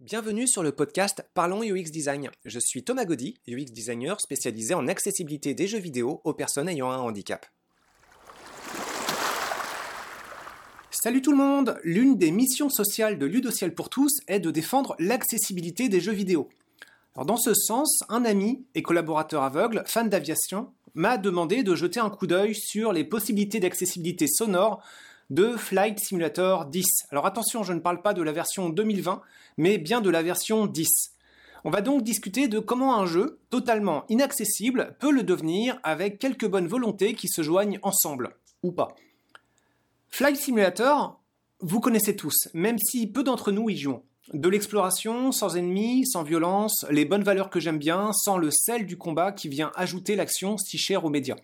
Bienvenue sur le podcast Parlons UX Design. Je suis Thomas Gaudy, UX designer spécialisé en accessibilité des jeux vidéo aux personnes ayant un handicap. Salut tout le monde L'une des missions sociales de Ludociel pour tous est de défendre l'accessibilité des jeux vidéo. Dans ce sens, un ami et collaborateur aveugle, fan d'aviation, m'a demandé de jeter un coup d'œil sur les possibilités d'accessibilité sonore de Flight Simulator 10. Alors attention, je ne parle pas de la version 2020, mais bien de la version 10. On va donc discuter de comment un jeu, totalement inaccessible, peut le devenir avec quelques bonnes volontés qui se joignent ensemble, ou pas. Flight Simulator, vous connaissez tous, même si peu d'entre nous y jouons. De l'exploration, sans ennemis, sans violence, les bonnes valeurs que j'aime bien, sans le sel du combat qui vient ajouter l'action si chère aux médias.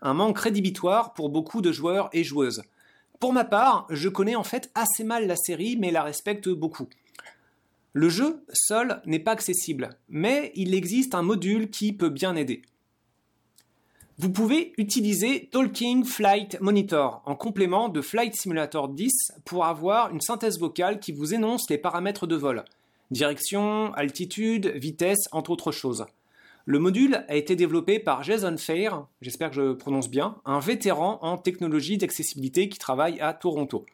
Un manque rédhibitoire pour beaucoup de joueurs et joueuses. Pour ma part, je connais en fait assez mal la série, mais la respecte beaucoup. Le jeu seul n'est pas accessible, mais il existe un module qui peut bien aider. Vous pouvez utiliser Talking Flight Monitor en complément de Flight Simulator 10 pour avoir une synthèse vocale qui vous énonce les paramètres de vol. Direction, altitude, vitesse, entre autres choses. Le module a été développé par Jason Fair, j'espère que je prononce bien, un vétéran en technologie d'accessibilité qui travaille à Toronto.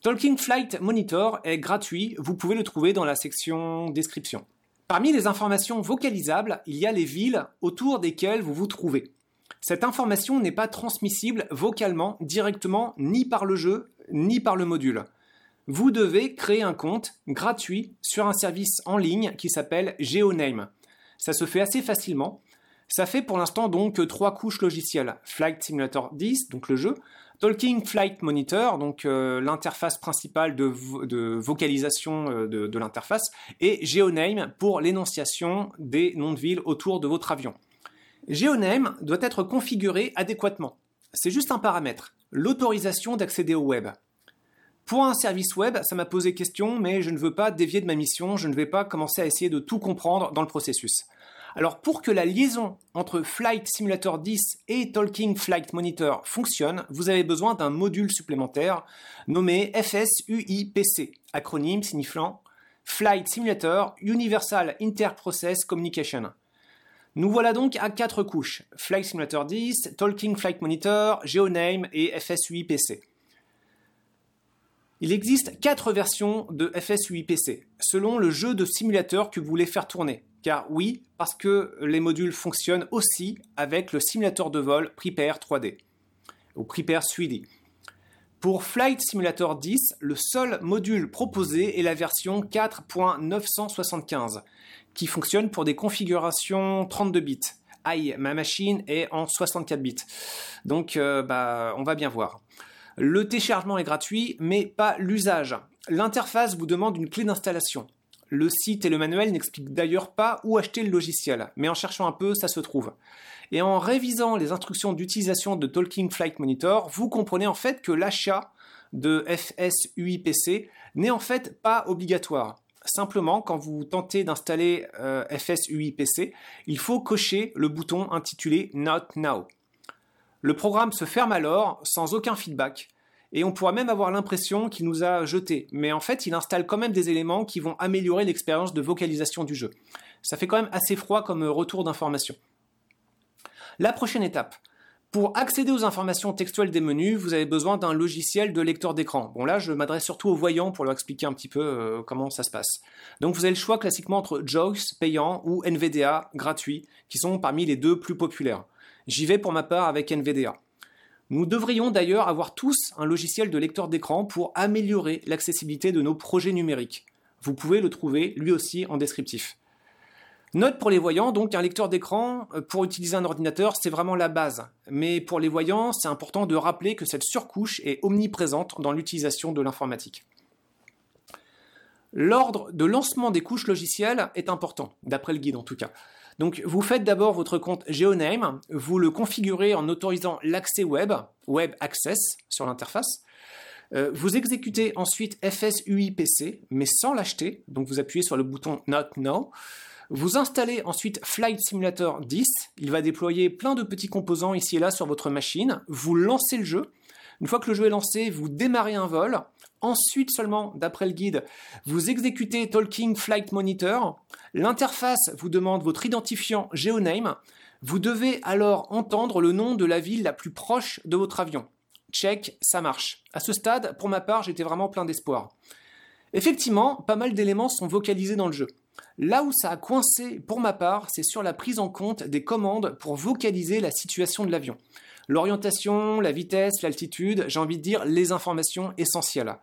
Talking Flight Monitor est gratuit, vous pouvez le trouver dans la section description. Parmi les informations vocalisables, il y a les villes autour desquelles vous vous trouvez. Cette information n'est pas transmissible vocalement directement ni par le jeu ni par le module. Vous devez créer un compte gratuit sur un service en ligne qui s'appelle GeoName. Ça se fait assez facilement. Ça fait pour l'instant donc trois couches logicielles. Flight Simulator 10, donc le jeu. Talking Flight Monitor, donc euh, l'interface principale de, vocalisation euh, de, de l'interface. Et GeoName pour l'énonciation des noms de villes autour de votre avion. GeoName doit être configuré adéquatement. C'est juste un paramètre. L'autorisation d'accéder au web. Pour un service web, ça m'a posé question, mais je ne veux pas dévier de ma mission, je ne vais pas commencer à essayer de tout comprendre dans le processus. Alors pour que la liaison entre Flight Simulator 10 et Talking Flight Monitor fonctionne, vous avez besoin d'un module supplémentaire nommé FSUIPC, acronyme signifiant Flight Simulator Universal Interprocess Communication. Nous voilà donc à quatre couches, Flight Simulator 10, Talking Flight Monitor, GeoName et FSUIPC. Il existe quatre versions de FSUIPC, selon le jeu de simulateur que vous voulez faire tourner. Car oui, parce que les modules fonctionnent aussi avec le simulateur de vol Prepare 3D, ou Prepare 3D. Pour Flight Simulator 10, le seul module proposé est la version 4.975, qui fonctionne pour des configurations 32 bits. Aïe, ma machine est en 64 bits. Donc, euh, bah, on va bien voir. Le téléchargement est gratuit, mais pas l'usage. L'interface vous demande une clé d'installation. Le site et le manuel n'expliquent d'ailleurs pas où acheter le logiciel, mais en cherchant un peu, ça se trouve. Et en révisant les instructions d'utilisation de Talking Flight Monitor, vous comprenez en fait que l'achat de FSUIPC n'est en fait pas obligatoire. Simplement, quand vous tentez d'installer euh, FSUIPC, il faut cocher le bouton intitulé Not Now. Le programme se ferme alors, sans aucun feedback, et on pourra même avoir l'impression qu'il nous a jeté, mais en fait il installe quand même des éléments qui vont améliorer l'expérience de vocalisation du jeu. Ça fait quand même assez froid comme retour d'information. La prochaine étape. Pour accéder aux informations textuelles des menus, vous avez besoin d'un logiciel de lecteur d'écran. Bon là, je m'adresse surtout aux voyants pour leur expliquer un petit peu euh, comment ça se passe. Donc vous avez le choix classiquement entre JAWS payant ou NVDA gratuit, qui sont parmi les deux plus populaires. J'y vais pour ma part avec NVDA. Nous devrions d'ailleurs avoir tous un logiciel de lecteur d'écran pour améliorer l'accessibilité de nos projets numériques. Vous pouvez le trouver lui aussi en descriptif. Note pour les voyants, donc un lecteur d'écran euh, pour utiliser un ordinateur, c'est vraiment la base. Mais pour les voyants, c'est important de rappeler que cette surcouche est omniprésente dans l'utilisation de l'informatique. L'ordre de lancement des couches logicielles est important, d'après le guide en tout cas. Donc vous faites d'abord votre compte GeoName, vous le configurez en autorisant l'accès web, Web Access sur l'interface. Euh, vous exécutez ensuite FSUIPC, mais sans l'acheter, donc vous appuyez sur le bouton Not Now. Vous installez ensuite Flight Simulator 10, il va déployer plein de petits composants ici et là sur votre machine. Vous lancez le jeu. Une fois que le jeu est lancé, vous démarrez un vol. Ensuite seulement, d'après le guide, vous exécutez Talking Flight Monitor. L'interface vous demande votre identifiant GeoName. Vous devez alors entendre le nom de la ville la plus proche de votre avion. Check, ça marche. À ce stade, pour ma part, j'étais vraiment plein d'espoir. Effectivement, pas mal d'éléments sont vocalisés dans le jeu. Là où ça a coincé pour ma part, c'est sur la prise en compte des commandes pour vocaliser la situation de l'avion. L'orientation, la vitesse, l'altitude, j'ai envie de dire les informations essentielles.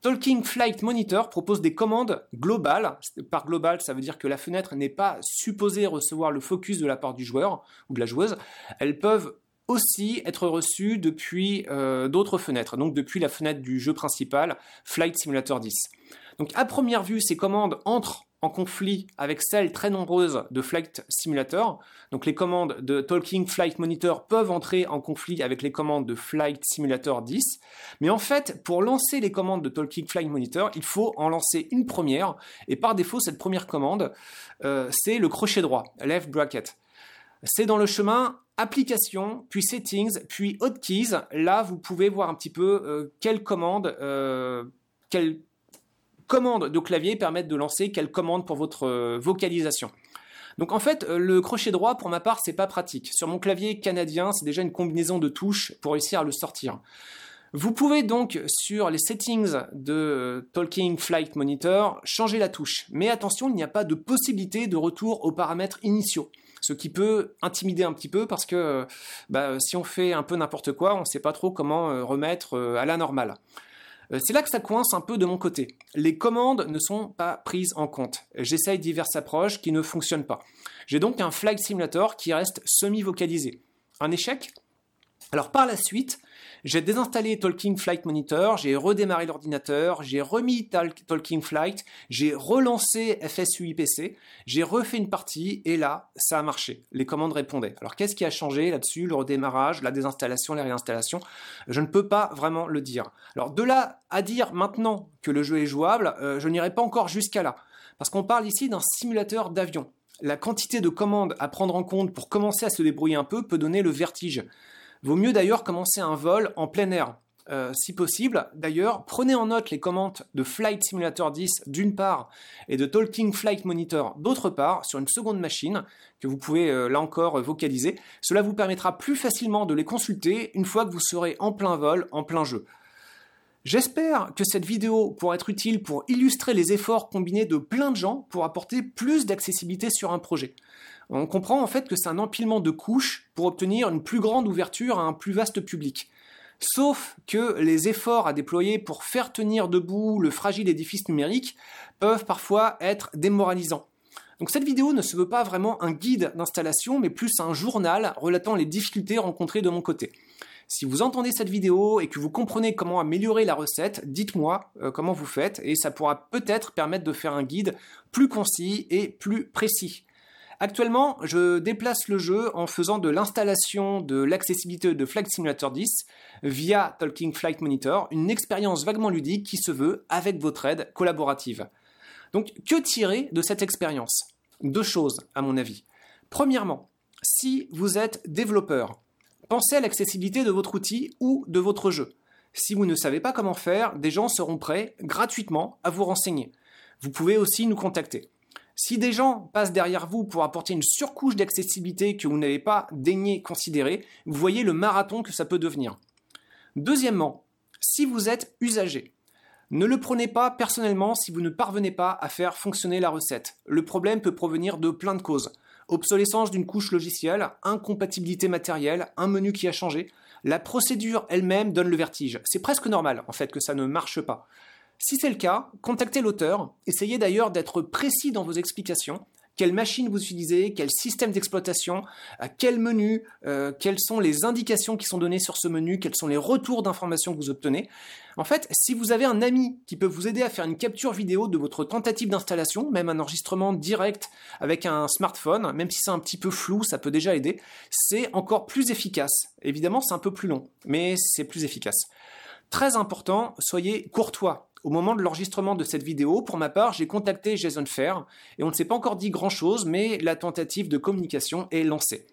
Talking Flight Monitor propose des commandes globales. Par global, ça veut dire que la fenêtre n'est pas supposée recevoir le focus de la part du joueur ou de la joueuse. Elles peuvent aussi être reçues depuis euh, d'autres fenêtres, donc depuis la fenêtre du jeu principal, Flight Simulator 10. Donc à première vue, ces commandes entrent en conflit avec celles très nombreuses de Flight Simulator. Donc les commandes de Talking Flight Monitor peuvent entrer en conflit avec les commandes de Flight Simulator 10. Mais en fait, pour lancer les commandes de Talking Flight Monitor, il faut en lancer une première. Et par défaut, cette première commande, euh, c'est le crochet droit, left bracket. C'est dans le chemin application, puis settings, puis hotkeys. Là, vous pouvez voir un petit peu euh, quelles commandes, euh, quelles commandes de clavier permettent de lancer quelles commandes pour votre euh, vocalisation. Donc en fait, euh, le crochet droit, pour ma part, c'est pas pratique. Sur mon clavier canadien, c'est déjà une combinaison de touches pour réussir à le sortir. Vous pouvez donc, sur les settings de euh, Talking Flight Monitor, changer la touche. Mais attention, il n'y a pas de possibilité de retour aux paramètres initiaux. Ce qui peut intimider un petit peu parce que bah, si on fait un peu n'importe quoi, on ne sait pas trop comment remettre à la normale. Euh, c'est là que ça coince un peu de mon côté. Les commandes ne sont pas prises en compte. J'essaye diverses approches qui ne fonctionnent pas. J'ai donc un flight simulator qui reste semi-vocalisé. Un échec? Alors par la suite, j'ai désinstallé Talking Flight Monitor, j'ai redémarré l'ordinateur, j'ai remis Talking Flight, j'ai relancé FSUIPC, j'ai refait une partie et là, ça a marché. Les commandes répondaient. Alors qu'est-ce qui a changé là-dessus? Le redémarrage, la désinstallation, la réinstallation Je ne peux pas vraiment le dire. Alors de là à dire maintenant que le jeu est jouable, euh, je n'irai pas encore jusqu'à là. Parce qu'on parle ici d'un simulateur d'avion. La quantité de commandes à prendre en compte pour commencer à se débrouiller un peu peut donner le vertige. Vaut mieux d'ailleurs commencer un vol en plein air. Euh, si possible. D'ailleurs, prenez en note les commandes de Flight Simulator 10 d'une part et de Talking Flight Monitor d'autre part sur une seconde machine que vous pouvez euh, là encore vocaliser. Cela vous permettra plus facilement de les consulter une fois que vous serez en plein vol, en plein jeu. J'espère que cette vidéo pourra être utile pour illustrer les efforts combinés de plein de gens pour apporter plus d'accessibilité sur un projet on comprend en fait que c'est un empilement de couches pour obtenir une plus grande ouverture à un plus vaste public. Sauf que les efforts à déployer pour faire tenir debout le fragile édifice numérique peuvent parfois être démoralisants. Donc cette vidéo ne se veut pas vraiment un guide d'installation, mais plus un journal relatant les difficultés rencontrées de mon côté. Si vous entendez cette vidéo et que vous comprenez comment améliorer la recette, dites-moi euh, comment vous faites et ça pourra peut-être permettre de faire un guide plus concis et plus précis. Actuellement, je déplace le jeu en faisant de l'installation de l'accessibilité de Flight Simulator 10 via Talking Flight Monitor, une expérience vaguement ludique qui se veut avec votre aide collaborative. Donc, que tirer de cette expérience? Deux choses, à mon avis. Premièrement, si vous êtes développeur, pensez à l'accessibilité de votre outil ou de votre jeu. Si vous ne savez pas comment faire, des gens seront prêts gratuitement à vous renseigner. Vous pouvez aussi nous contacter. Si des gens passent derrière vous pour apporter une surcouche d'accessibilité que vous n'avez pas daigné considérer, vous voyez le marathon que ça peut devenir. Deuxièmement, si vous êtes usager, ne le prenez pas personnellement si vous ne parvenez pas à faire fonctionner la recette. Le problème peut provenir de plein de causes. Obsolescence d'une couche logicielle, incompatibilité matérielle, un menu qui a changé. La procédure elle-même donne le vertige. C'est presque normal en fait que ça ne marche pas. Si c'est le cas, contactez l'auteur. Essayez d'ailleurs d'être précis dans vos explications. Quelle machine vous utilisez, quel système d'exploitation, quel menu, euh, quelles sont les indications qui sont données sur ce menu, quels sont les retours d'informations que vous obtenez. En fait, si vous avez un ami qui peut vous aider à faire une capture vidéo de votre tentative d'installation, même un enregistrement direct avec un smartphone, même si c'est un petit peu flou, ça peut déjà aider, c'est encore plus efficace. Évidemment, c'est un peu plus long, mais c'est plus efficace. Très important, soyez courtois au moment de l'enregistrement de cette vidéo, pour ma part, j'ai contacté Jason Fair et on ne s'est pas encore dit grand-chose, mais la tentative de communication est lancée.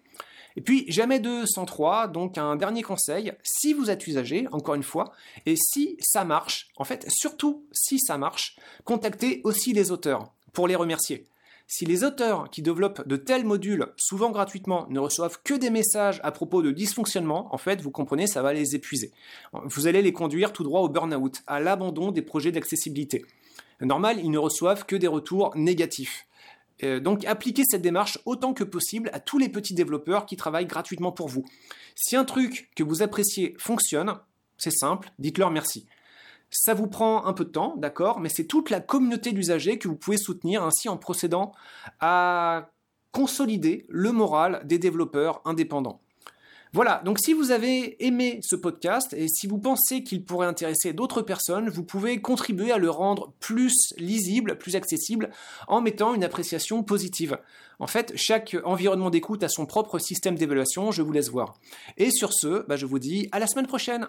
Et puis, jamais 2 sans 3, donc un dernier conseil, si vous êtes usager, encore une fois, et si ça marche, en fait, surtout si ça marche, contactez aussi les auteurs pour les remercier. Si les auteurs qui développent de tels modules, souvent gratuitement, ne reçoivent que des messages à propos de dysfonctionnement, en fait, vous comprenez, ça va les épuiser. Vous allez les conduire tout droit au burn-out, à l'abandon des projets d'accessibilité. Normal, ils ne reçoivent que des retours négatifs. Euh, donc appliquez cette démarche autant que possible à tous les petits développeurs qui travaillent gratuitement pour vous. Si un truc que vous appréciez fonctionne, c'est simple, dites-leur merci. Ça vous prend un peu de temps, d'accord, mais c'est toute la communauté d'usagers que vous pouvez soutenir ainsi en procédant à consolider le moral des développeurs indépendants. Voilà, donc si vous avez aimé ce podcast et si vous pensez qu'il pourrait intéresser d'autres personnes, vous pouvez contribuer à le rendre plus lisible, plus accessible en mettant une appréciation positive. En fait, chaque environnement d'écoute a son propre système d'évaluation, je vous laisse voir. Et sur ce, bah, je vous dis à la semaine prochaine.